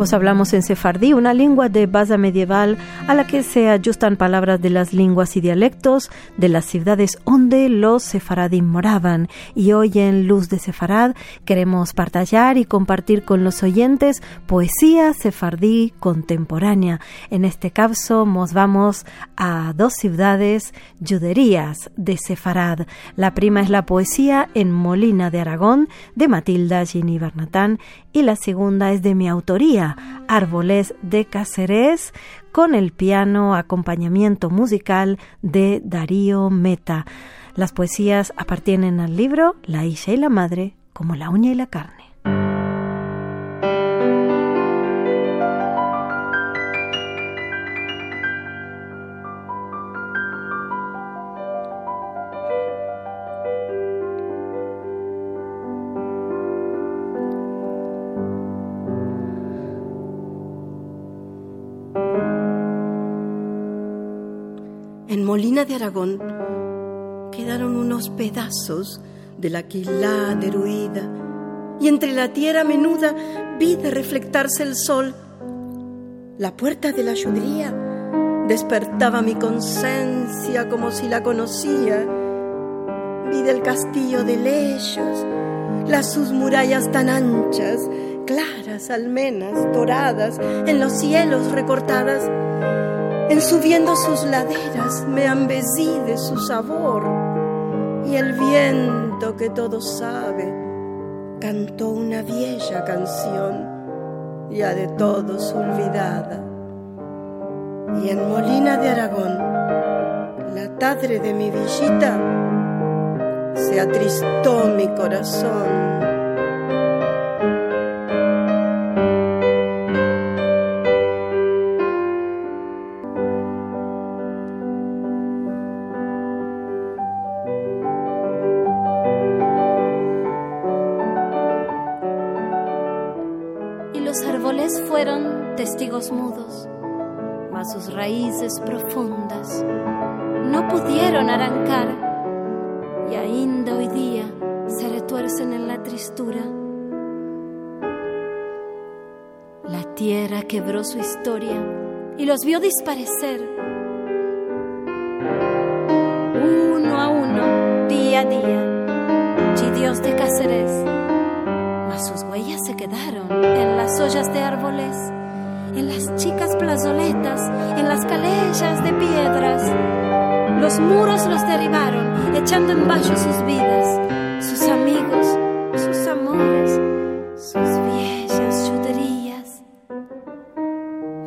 Pues hablamos en sefardí, una lengua de base medieval a la que se ajustan palabras de las lenguas y dialectos de las ciudades donde los sefaradim moraban. Y hoy en Luz de Sefarad queremos partallar y compartir con los oyentes poesía sefardí contemporánea. En este caso nos vamos a dos ciudades juderías de Sefarad. La prima es la poesía en Molina de Aragón de Matilda Gini Bernatán y la segunda es de mi autoría, Árboles de Cáceres, con el piano acompañamiento musical de Darío Meta. Las poesías appartienen al libro La hija y la madre, como la uña y la carne. Molina de Aragón quedaron unos pedazos de la quilá derruida y entre la tierra menuda vi de reflectarse el sol. La puerta de la ayudría despertaba mi conciencia como si la conocía. Vi del castillo de leyes las sus murallas tan anchas, claras almenas doradas en los cielos recortadas en subiendo sus laderas me ambesí de su sabor y el viento que todo sabe cantó una vieja canción ya de todos olvidada. Y en Molina de Aragón, la tarde de mi villita, se atristó mi corazón testigos mudos, mas sus raíces profundas no pudieron arrancar y ainda hoy día se retuercen en la tristura. La tierra quebró su historia y los vio disparecer. Uno a uno, día a día, chidios de Cáceres, quedaron en las ollas de árboles en las chicas plazoletas, en las calellas de piedras. Los muros los derribaron, echando en bajo sus vidas, sus amigos, sus amores, sus viejas chuterías.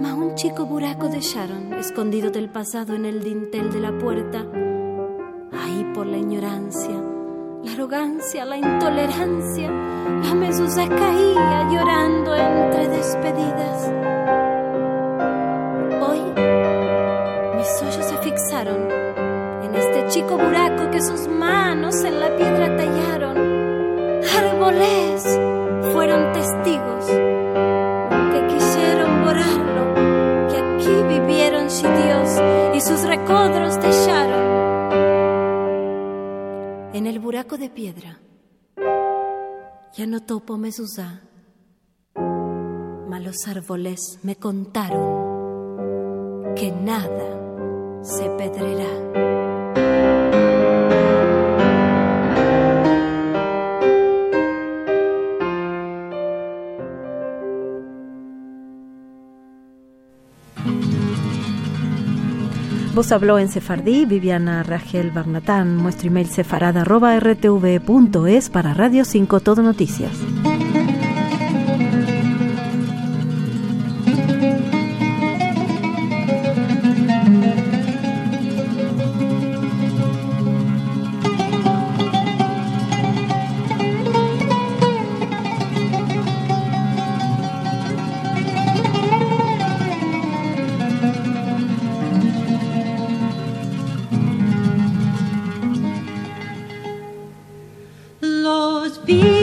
Ma un chico buraco dejaron, escondido del pasado en el dintel de la puerta. Ahí por la ignorancia, la arrogancia, la intolerancia, la mesusa caía llorando entre despedidas. en este chico buraco que sus manos en la piedra tallaron. Árboles fueron testigos que quisieron borrarlo, que aquí vivieron sin Dios y sus recodros dejaron. En el buraco de piedra ya no topo mesusa, malos árboles me contaron que nada se pedrerá. Habló en Sefardí, Viviana Rachel Barnatán. Nuestro email sefarada.rtv.es para Radio 5 Todo Noticias. Los vi